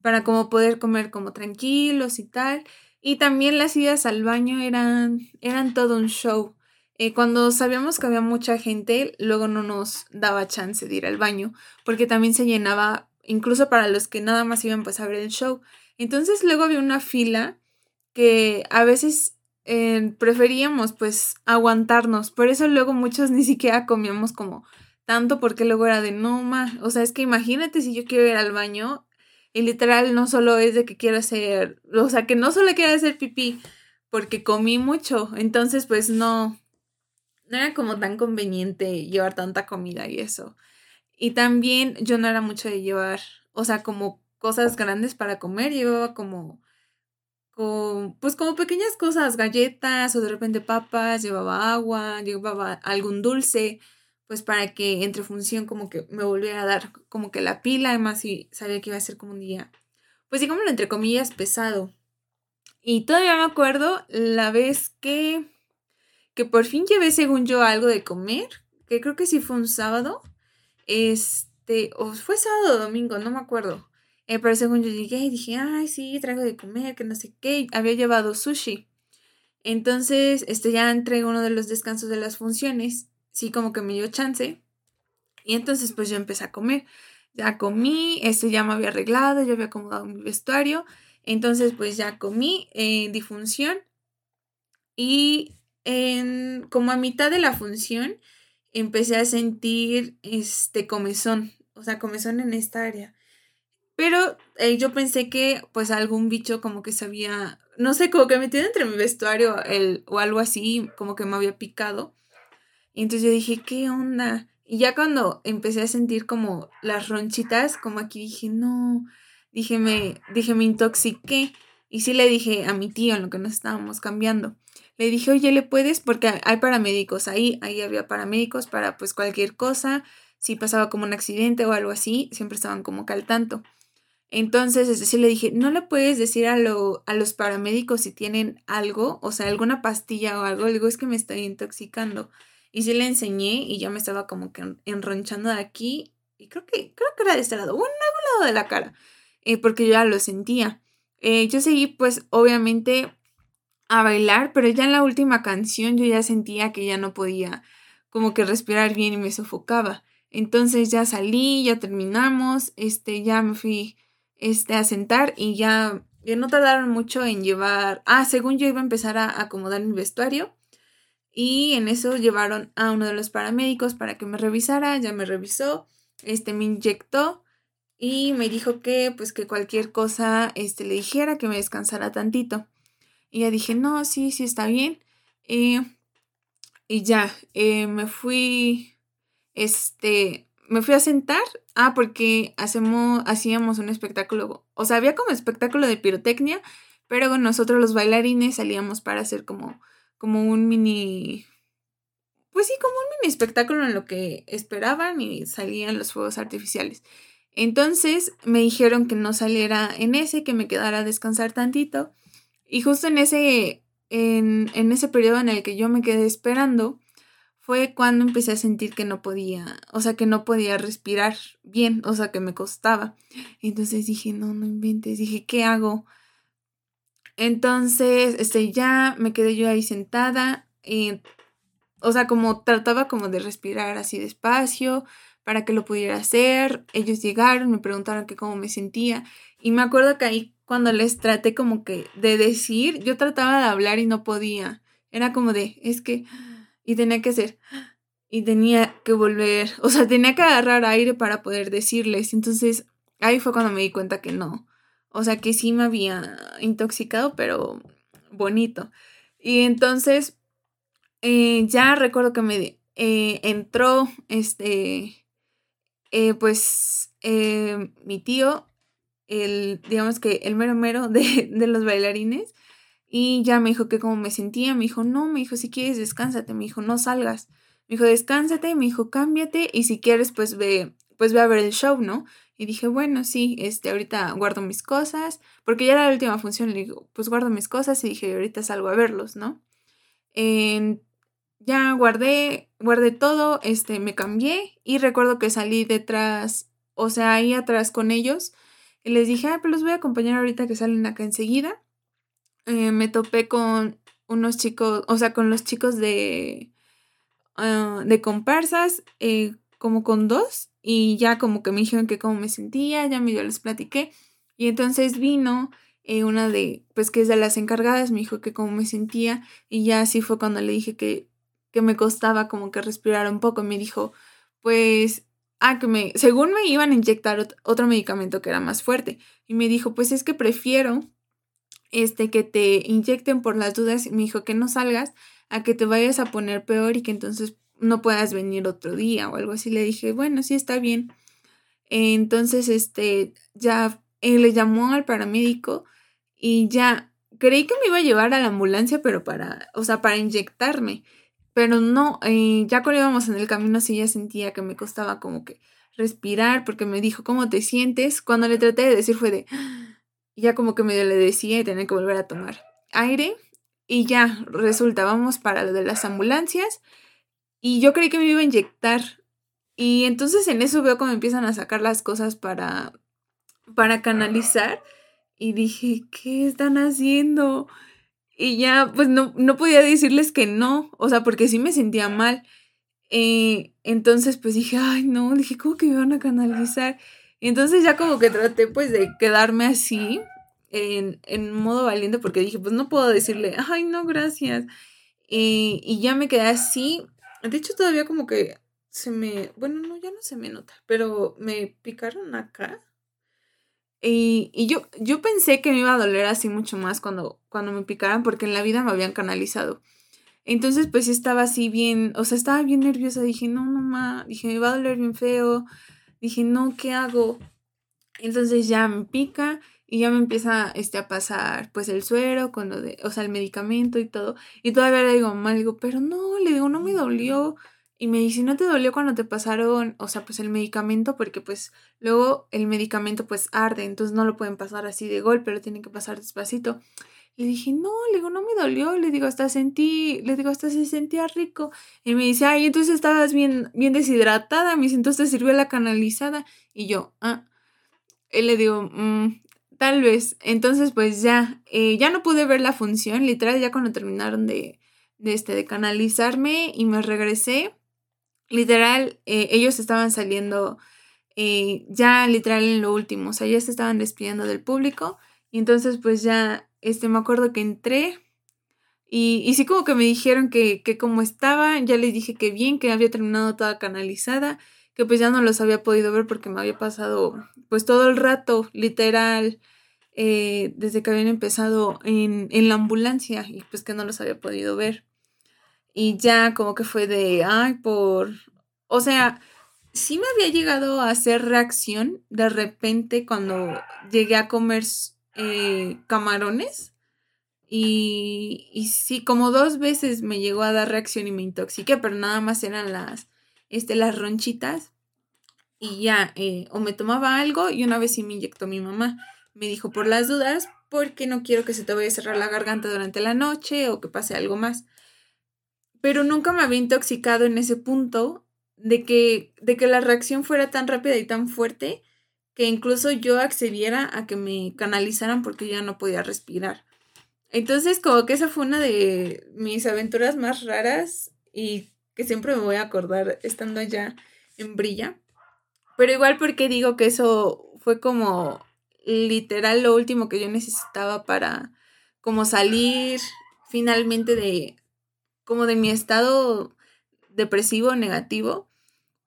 para como poder comer como tranquilos y tal. Y también las idas al baño eran, eran todo un show. Eh, cuando sabíamos que había mucha gente, luego no nos daba chance de ir al baño, porque también se llenaba incluso para los que nada más iban pues a ver el show. Entonces luego había una fila que a veces eh, preferíamos pues aguantarnos, por eso luego muchos ni siquiera comíamos como tanto porque luego era de no más, o sea, es que imagínate si yo quiero ir al baño y literal no solo es de que quiero hacer, o sea, que no solo quiero hacer pipí porque comí mucho, entonces pues no, no era como tan conveniente llevar tanta comida y eso. Y también yo no era mucho de llevar, o sea, como cosas grandes para comer, llevaba como, pues como pequeñas cosas, galletas o de repente papas, llevaba agua, llevaba algún dulce, pues para que entre función como que me volviera a dar como que la pila, además si sabía que iba a ser como un día, pues digámoslo entre comillas, pesado. Y todavía me acuerdo la vez que, que por fin llevé según yo algo de comer, que creo que sí fue un sábado, este, o fue sábado o domingo, no me acuerdo. Eh, pero según yo llegué y dije, ay, sí, traigo de comer, que no sé qué. Había llevado sushi. Entonces, este ya entré uno de los descansos de las funciones, sí como que me dio chance. Y entonces pues yo empecé a comer. Ya comí, este ya me había arreglado, ya había acomodado mi vestuario. Entonces pues ya comí en difunción. Y en, como a mitad de la función empecé a sentir este comezón, o sea, comezón en esta área. Pero eh, yo pensé que pues algún bicho como que se había, no sé, como que metido entre mi vestuario el, o algo así, como que me había picado. Y entonces yo dije, ¿qué onda? Y ya cuando empecé a sentir como las ronchitas, como aquí dije, no, dije, me, dije, me intoxiqué. Y sí le dije a mi tío en lo que nos estábamos cambiando. Le dije, oye, ¿le puedes? Porque hay paramédicos ahí, ahí había paramédicos para pues cualquier cosa. Si pasaba como un accidente o algo así, siempre estaban como que al tanto. Entonces, es decir, le dije, ¿no le puedes decir a, lo, a los paramédicos si tienen algo, o sea, alguna pastilla o algo? Le digo, es que me estoy intoxicando. Y sí le enseñé y ya me estaba como que enronchando de aquí. Y creo que, creo que era de este lado, bueno, en algún lado de la cara, eh, porque yo ya lo sentía. Eh, yo seguí, pues, obviamente a bailar, pero ya en la última canción yo ya sentía que ya no podía como que respirar bien y me sofocaba. Entonces ya salí, ya terminamos, este, ya me fui este, a sentar y ya, no tardaron mucho en llevar, ah, según yo iba a empezar a acomodar mi vestuario y en eso llevaron a uno de los paramédicos para que me revisara, ya me revisó, este, me inyectó y me dijo que pues que cualquier cosa, este, le dijera que me descansara tantito. Y ya dije, no, sí, sí está bien. Eh, y ya, eh, me fui, este, me fui a sentar. Ah, porque hacemos, hacíamos un espectáculo. O sea, había como espectáculo de pirotecnia, pero nosotros los bailarines salíamos para hacer como, como un mini. Pues sí, como un mini espectáculo en lo que esperaban y salían los fuegos artificiales. Entonces me dijeron que no saliera en ese, que me quedara a descansar tantito. Y justo en ese, en, en ese periodo en el que yo me quedé esperando, fue cuando empecé a sentir que no podía, o sea, que no podía respirar bien, o sea, que me costaba. Entonces dije, no, no inventes, dije, ¿qué hago? Entonces, este, ya me quedé yo ahí sentada, y, o sea, como trataba como de respirar así despacio para que lo pudiera hacer. Ellos llegaron, me preguntaron que cómo me sentía y me acuerdo que ahí cuando les traté como que de decir, yo trataba de hablar y no podía. Era como de, es que y tenía que hacer y tenía que volver, o sea, tenía que agarrar aire para poder decirles. Entonces, ahí fue cuando me di cuenta que no. O sea, que sí me había intoxicado, pero bonito. Y entonces, eh, ya recuerdo que me eh, entró, este, eh, pues, mi tío, el, digamos que el mero mero de, de los bailarines, y ya me dijo que como me sentía, me dijo, no, me dijo, si quieres, descánsate, me dijo, no salgas. Me dijo, descánsate, me dijo, cámbiate y si quieres, pues ve, pues ve a ver el show, ¿no? Y dije, bueno, sí, este, ahorita guardo mis cosas, porque ya era la última función, le digo, pues guardo mis cosas y dije, ahorita salgo a verlos, ¿no? ya guardé, guardé todo, este, me cambié y recuerdo que salí detrás, o sea, ahí atrás con ellos y les dije, ah, pues los voy a acompañar ahorita que salen acá enseguida. Eh, me topé con unos chicos, o sea, con los chicos de, ah, de comparsas, eh, como con dos, y ya como que me dijeron que cómo me sentía, ya medio les platiqué, y entonces vino eh, una de, pues que es de las encargadas, me dijo que cómo me sentía, y ya así fue cuando le dije que, que me costaba como que respirar un poco, me dijo, pues ah, que me, según me iban a inyectar otro medicamento que era más fuerte. Y me dijo, pues es que prefiero este, que te inyecten por las dudas, me dijo que no salgas a que te vayas a poner peor y que entonces no puedas venir otro día o algo así. Le dije, bueno, sí está bien. Entonces, este, ya él le llamó al paramédico y ya creí que me iba a llevar a la ambulancia, pero para, o sea, para inyectarme. Pero no, eh, ya cuando íbamos en el camino sí ya sentía que me costaba como que respirar porque me dijo, ¿cómo te sientes? Cuando le traté de decir fue de, ya como que medio le decía y tenía que volver a tomar aire. Y ya, resulta, vamos para lo de las ambulancias. Y yo creí que me iba a inyectar. Y entonces en eso veo cómo empiezan a sacar las cosas para, para canalizar. Y dije, ¿qué están haciendo? Y ya, pues no, no podía decirles que no, o sea, porque sí me sentía mal. Eh, entonces, pues dije, ay, no, dije, ¿cómo que me van a canalizar? Y entonces ya como que traté pues de quedarme así, en, en modo valiente, porque dije, pues no puedo decirle, ay, no, gracias. Y, y ya me quedé así. De hecho, todavía como que se me, bueno, no, ya no se me nota, pero me picaron acá. Y, y, yo, yo pensé que me iba a doler así mucho más cuando, cuando me picaran, porque en la vida me habían canalizado. Entonces, pues estaba así bien, o sea, estaba bien nerviosa. Dije, no, no, ma, dije, me va a doler bien feo. Dije, no, ¿qué hago? Entonces ya me pica y ya me empieza este, a pasar pues el suero con lo de, o sea, el medicamento y todo. Y todavía le digo, mamá, digo, pero no, le digo, no me dolió. Y me dice, ¿no te dolió cuando te pasaron, o sea, pues el medicamento? Porque pues luego el medicamento pues arde, entonces no lo pueden pasar así de golpe, lo tienen que pasar despacito. Le dije, no, le digo, no me dolió, le digo, hasta sentí, le digo, hasta se sentía rico. Y me dice, ay, entonces estabas bien, bien deshidratada, me dice, entonces te sirvió la canalizada. Y yo, ah, él le digo, mm, tal vez. Entonces, pues ya, eh, ya no pude ver la función, literal, ya cuando terminaron de, de, este, de canalizarme y me regresé, literal, eh, ellos estaban saliendo eh, ya literal en lo último, o sea, ya se estaban despidiendo del público. Y entonces, pues ya este, me acuerdo que entré y, sí como que me dijeron que, que como estaba, ya les dije que bien, que había terminado toda canalizada, que pues ya no los había podido ver porque me había pasado pues todo el rato, literal, eh, desde que habían empezado en, en la ambulancia y pues que no los había podido ver. Y ya como que fue de, ay, por, o sea, sí me había llegado a hacer reacción de repente cuando llegué a comer eh, camarones. Y, y sí, como dos veces me llegó a dar reacción y me intoxiqué, pero nada más eran las, este, las ronchitas. Y ya, eh, o me tomaba algo y una vez sí me inyectó mi mamá. Me dijo por las dudas, porque no quiero que se te vaya a cerrar la garganta durante la noche o que pase algo más. Pero nunca me había intoxicado en ese punto de que, de que la reacción fuera tan rápida y tan fuerte que incluso yo accediera a que me canalizaran porque ya no podía respirar. Entonces, como que esa fue una de mis aventuras más raras y que siempre me voy a acordar estando allá en Brilla. Pero igual porque digo que eso fue como literal lo último que yo necesitaba para como salir finalmente de como de mi estado depresivo negativo.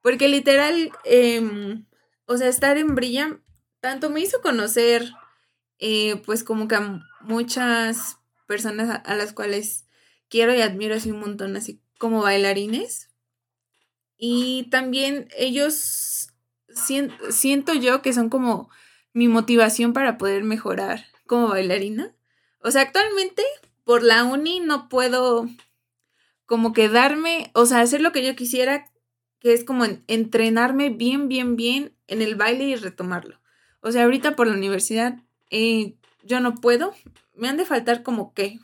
Porque literal, eh, o sea, estar en Brilla, tanto me hizo conocer, eh, pues como que a muchas personas a, las cuales quiero y admiro así un montón, así como bailarines. Y también ellos siento yo que son como mi motivación para poder mejorar como bailarina. O sea, actualmente por la uni no puedo como quedarme, o sea, hacer lo que yo quisiera que es como entrenarme bien, bien, bien en el baile y retomarlo. O sea, ahorita por la universidad eh, yo no puedo, me han de faltar como qué,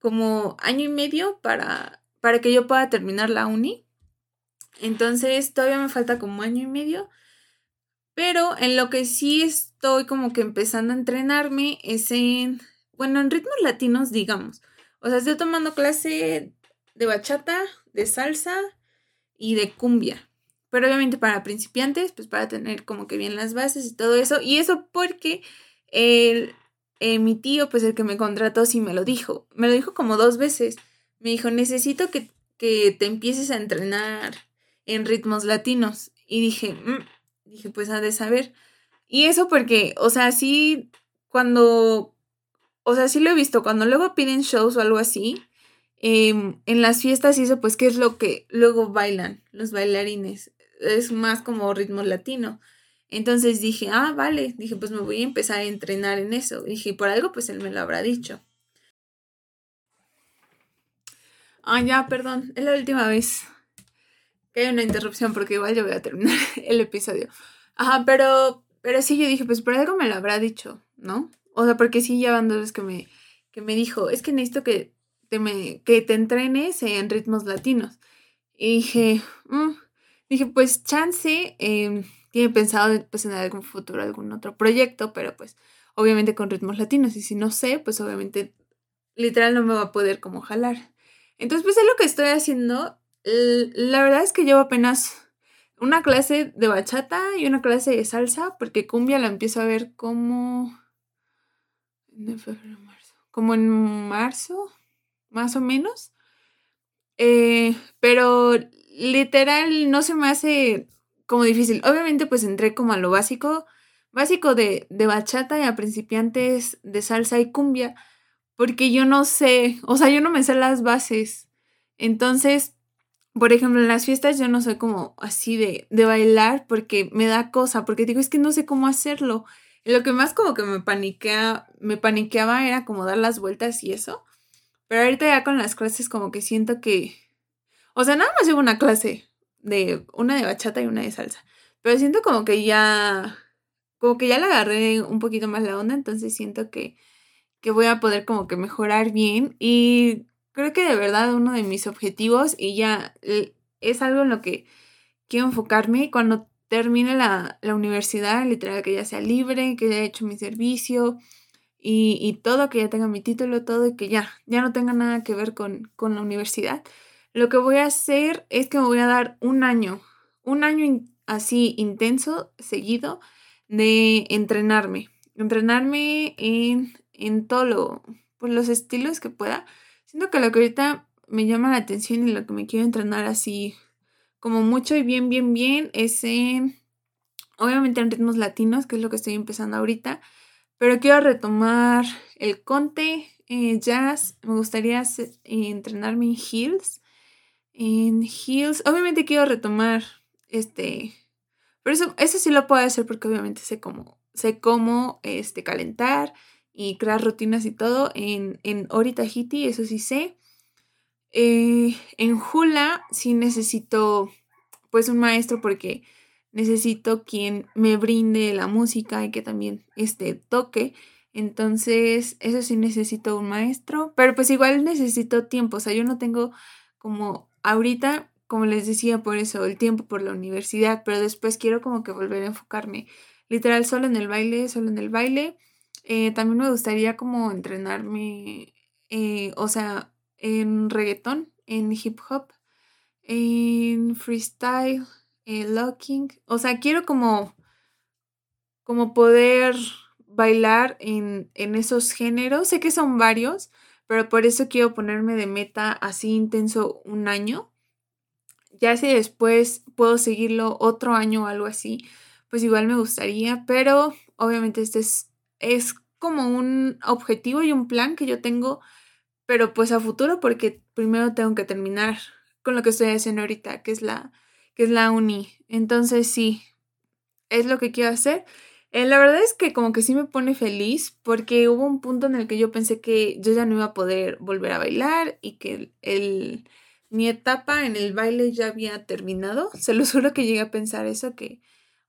como año y medio para, para que yo pueda terminar la uni. Entonces todavía me falta como año y medio. Pero en lo que sí estoy como que empezando a entrenarme es en, bueno, en ritmos latinos, digamos. O sea, estoy tomando clase de bachata, de salsa, y de cumbia. Pero obviamente para principiantes, pues para tener como que bien las bases y todo eso. Y eso porque el, eh, mi tío, pues el que me contrató, sí me lo dijo. Me lo dijo como dos veces. Me dijo, necesito que, que te empieces a entrenar en ritmos latinos. Y dije, mm", dije, pues ha de saber. Y eso porque, o sea, sí, cuando, o sea, sí lo he visto, cuando luego piden shows o algo así, Em, en las fiestas y eso, pues, ¿qué es lo que luego bailan los bailarines? Es más como ritmo latino. Entonces dije, ah, vale, dije, pues me voy a empezar a entrenar en eso. Dije, por algo, pues él me lo habrá dicho. Ah, ya, perdón, es la última vez que hay una interrupción porque igual yo voy a terminar el episodio. Ajá, pero, pero sí, yo dije, pues por algo me lo habrá dicho, ¿no? O sea, porque sí, ya van dos veces que me, que me dijo, es que necesito que que te entrenes en ritmos latinos. Y dije, mm", dije, pues chance, eh, tiene pensado pues, en algún futuro algún otro proyecto, pero pues obviamente con ritmos latinos. Y si no sé, pues obviamente literal no me va a poder como jalar. Entonces, pues es lo que estoy haciendo. La verdad es que llevo apenas una clase de bachata y una clase de salsa, porque cumbia la empiezo a ver como... Como en marzo, más o menos. Eh, pero literal no se me hace como difícil. Obviamente pues entré como a lo básico, básico de, de bachata y a principiantes de salsa y cumbia, porque yo no sé, o sea, yo no me sé las bases. Entonces, por ejemplo, en las fiestas yo no soy como así de, de bailar porque me da cosa, porque digo, es que no sé cómo hacerlo. lo que más como que me paniquea, me paniqueaba era como dar las vueltas y eso. Pero ahorita ya con las clases como que siento que... O sea, nada más llevo una clase de una de bachata y una de salsa. Pero siento como que ya... Como que ya le agarré un poquito más la onda, entonces siento que, que voy a poder como que mejorar bien. Y creo que de verdad uno de mis objetivos, y ya es algo en lo que quiero enfocarme cuando termine la, la universidad, literal, que ya sea libre, que haya hecho mi servicio, y, todo, que ya tenga mi título, todo y que ya, ya no tenga nada que ver con, con la universidad. Lo que voy a hacer es que me voy a dar un año, un año así intenso, seguido, de entrenarme. Entrenarme en, en todo lo, pues los estilos que pueda. Siento que lo que ahorita me llama la atención y lo que me quiero entrenar así como mucho y bien, bien, bien es en, obviamente en ritmos latinos, que es lo que estoy empezando ahorita pero quiero retomar el conte, eh, jazz. Me gustaría eh, entrenarme en heels. En heels. Obviamente quiero retomar este. Pero eso, eso sí lo puedo hacer porque obviamente sé cómo, sé cómo este, calentar y crear rutinas y todo. En, en Ori Tahiti, eso sí sé. Eh, en Hula sí necesito pues un maestro porque necesito quien me brinde la música y que también este, toque. Entonces, eso sí necesito un maestro, pero pues igual necesito tiempo, o sea, yo no tengo como ahorita, como les decía, por eso el tiempo por la universidad, pero después quiero como que volver a enfocarme literal solo en el baile, solo en el baile. Eh, también me gustaría como entrenarme, eh, o sea, en reggaetón, en hip hop, en freestyle, eh, locking. O sea, quiero como, como poder bailar en, en esos géneros. Sé que son varios, pero por eso quiero ponerme de meta así intenso un año. Ya si después puedo seguirlo otro año o algo así, pues igual me gustaría, pero obviamente este es, es como un objetivo y un plan que yo tengo, pero pues a futuro porque primero tengo que terminar con lo que estoy haciendo ahorita, que es la, que es la uni. Entonces sí, es lo que quiero hacer. Eh, la verdad es que como que sí me pone feliz porque hubo un punto en el que yo pensé que yo ya no iba a poder volver a bailar y que el, mi etapa en el baile ya había terminado. Se lo juro que llegué a pensar eso, que,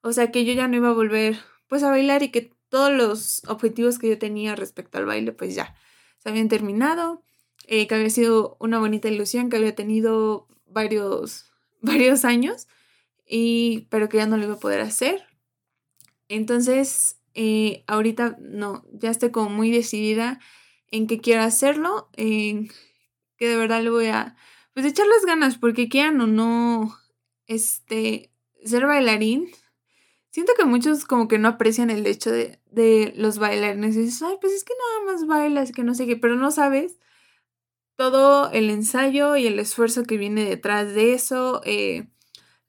o sea, que yo ya no iba a volver pues a bailar y que todos los objetivos que yo tenía respecto al baile pues ya se habían terminado, eh, que había sido una bonita ilusión, que había tenido varios varios años, y, pero que ya no lo iba a poder hacer. Entonces, eh, ahorita no, ya estoy como muy decidida en que quiero hacerlo, en que de verdad le voy a, pues echar las ganas, porque quieran o no, este, ser bailarín. Siento que muchos como que no aprecian el hecho de, de los bailarines. Y dices, ay, pues es que nada más bailas, que no sé qué, pero no sabes todo el ensayo y el esfuerzo que viene detrás de eso, eh,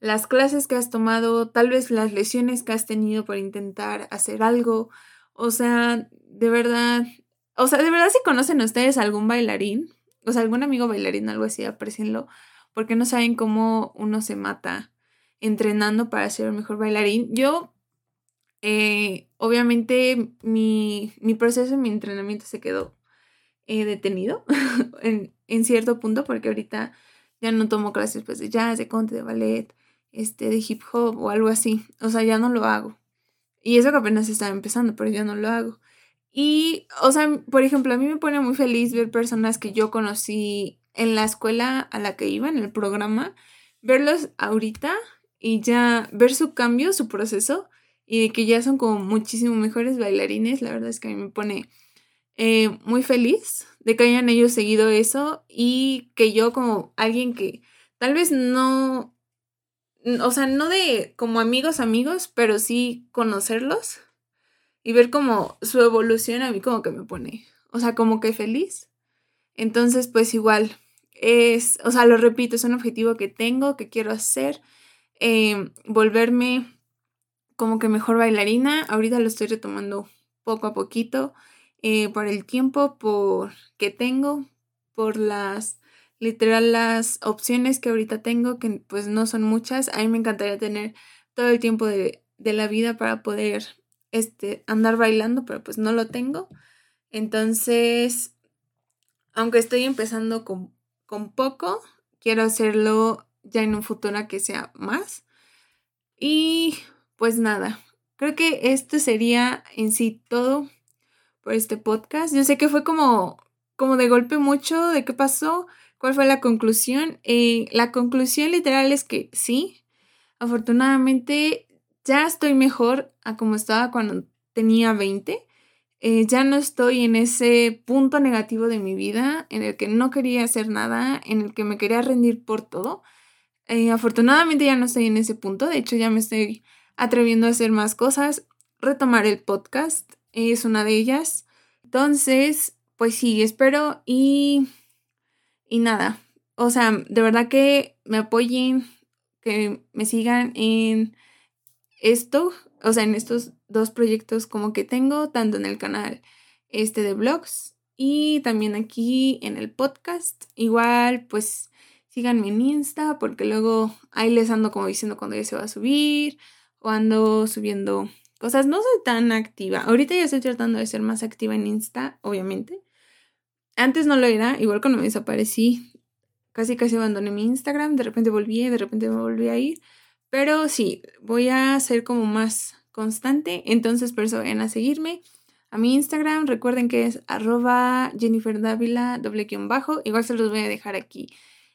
las clases que has tomado, tal vez las lesiones que has tenido por intentar hacer algo. O sea, de verdad, o sea, de verdad si conocen ustedes algún bailarín, o sea, algún amigo bailarín, algo así, aprecienlo, porque no saben cómo uno se mata entrenando para ser el mejor bailarín. Yo, eh, obviamente, mi, mi proceso, mi entrenamiento se quedó he detenido en, en, cierto punto porque ahorita ya no tomo clases pues de jazz, de conte, de ballet, este, de hip hop o algo así. O sea, ya no lo hago. Y eso que apenas estaba empezando, pero ya no lo hago. Y, o sea, por ejemplo, a mí me pone muy feliz ver personas que yo conocí en la escuela a la que iba, en el programa, verlos ahorita y ya ver su cambio, su proceso y que ya son como muchísimo mejores bailarines, la verdad es que a mí me pone eh, muy feliz de que hayan ellos seguido eso y que yo como alguien que tal vez no, o sea, no de como amigos amigos, pero sí conocerlos y ver como su evolución a mí como que me pone, o sea, como que feliz. Entonces, pues igual, es, o sea, lo repito, es un objetivo que tengo, que quiero hacer, em, volverme como que mejor bailarina. Ahorita lo estoy retomando poco a poquito eh, por el tiempo por que tengo, por las literal las opciones que ahorita tengo, que pues no son muchas. A mí me encantaría tener todo el tiempo de, de la vida para poder este, andar bailando, pero pues no lo tengo. Entonces, aunque estoy empezando con, con poco, quiero hacerlo ya en un futuro que sea más. Y pues nada, creo que esto sería en sí todo por este podcast. Yo sé que fue como, como de golpe mucho de qué pasó, cuál fue la conclusión. Eh, la conclusión literal es que sí, afortunadamente ya estoy mejor a como estaba cuando tenía 20. Eh, ya no estoy en ese punto negativo de mi vida en el que no quería hacer nada, en el que me quería rendir por todo. Eh, afortunadamente ya no estoy en ese punto, de hecho ya me estoy atreviendo a hacer más cosas. Retomar el podcast es una de ellas. Entonces, pues sí, espero y, y nada. O sea, de verdad que me apoyen, que me sigan en esto, o sea, en estos dos proyectos como que tengo, tanto en el canal este de blogs y también aquí en el podcast. Igual, pues síganme en Insta porque luego ahí les ando como diciendo cuando ya se va a subir o ando subiendo cosas. No soy tan activa. Ahorita ya estoy tratando de ser más activa en Insta, obviamente. Antes no lo era, igual cuando me desaparecí, casi casi abandoné mi Instagram, de repente volví, de repente me volví a ir. Pero sí, voy a ser como más constante. Entonces, por eso vayan a seguirme a mi Instagram. Recuerden que es arroba Jennifer doble guion bajo. Igual se los voy a dejar aquí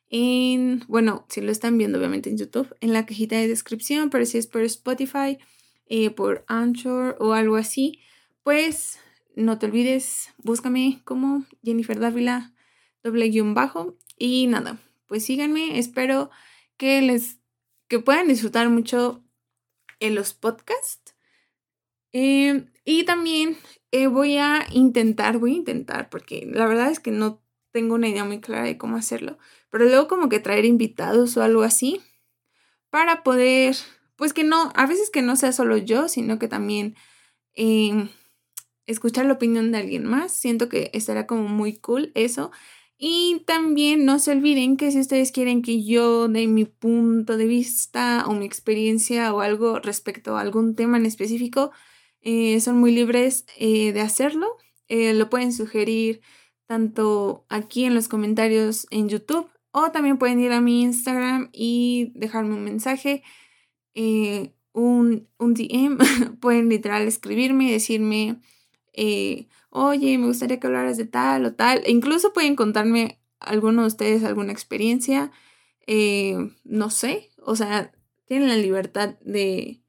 en, bueno, si lo están viendo obviamente en YouTube, en la cajita de descripción, pero si es por Spotify, eh, por Anchor o algo así, pues no te olvides, búscame como Jennifer Dávila, doble guion bajo. Y nada, pues síganme, espero que les que puedan disfrutar mucho en los podcasts. Em, y también eh, voy a intentar, voy a intentar, porque la verdad es que no tengo una idea muy clara de cómo hacerlo, pero luego como que traer invitados o algo así para poder, pues que no, a veces que no sea solo yo, sino que también em, escuchar la opinión de alguien más. Siento que estará como muy cool eso. Y también no se olviden que si ustedes quieren que yo dé mi punto de vista o mi experiencia o algo respecto a algún tema en específico, eh, son muy libres eh, de hacerlo. Eh, lo pueden sugerir tanto aquí en los comentarios en YouTube o también pueden ir a mi Instagram y dejarme un mensaje, un, un DM. pueden literal escribirme y decirme oye, me gustaría que hablaras de tal o tal. E incluso pueden contarme alguno de ustedes alguna experiencia, eh, no sé, o sea, tienen la libertad de,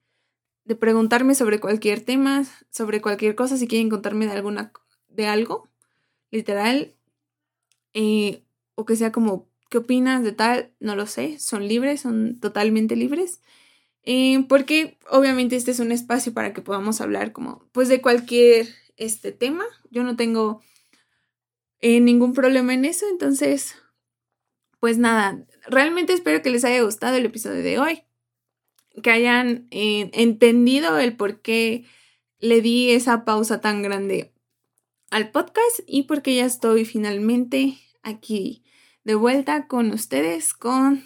de preguntarme sobre cualquier tema, sobre cualquier cosa, si quieren contarme de alguna, de algo, literal, eh, o que sea como, ¿qué opinas de tal? No lo sé, son libres, son totalmente libres. Eh, porque obviamente este es un espacio para que podamos hablar como pues de cualquier este tema. Yo no tengo eh, ningún problema en eso. Entonces, pues nada, realmente espero que les haya gustado el episodio de hoy. Que hayan eh, entendido el por qué le di esa pausa tan grande al podcast y porque ya estoy finalmente aquí de vuelta con ustedes, con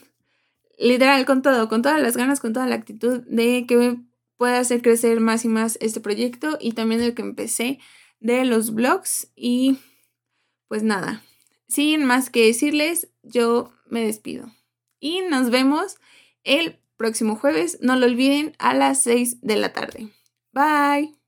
literal, con todo, con todas las ganas, con toda la actitud de que pueda hacer crecer más y más este proyecto y también el que empecé de los blogs y pues nada, sin más que decirles, yo me despido y nos vemos el próximo jueves, no lo olviden, a las 6 de la tarde. Bye.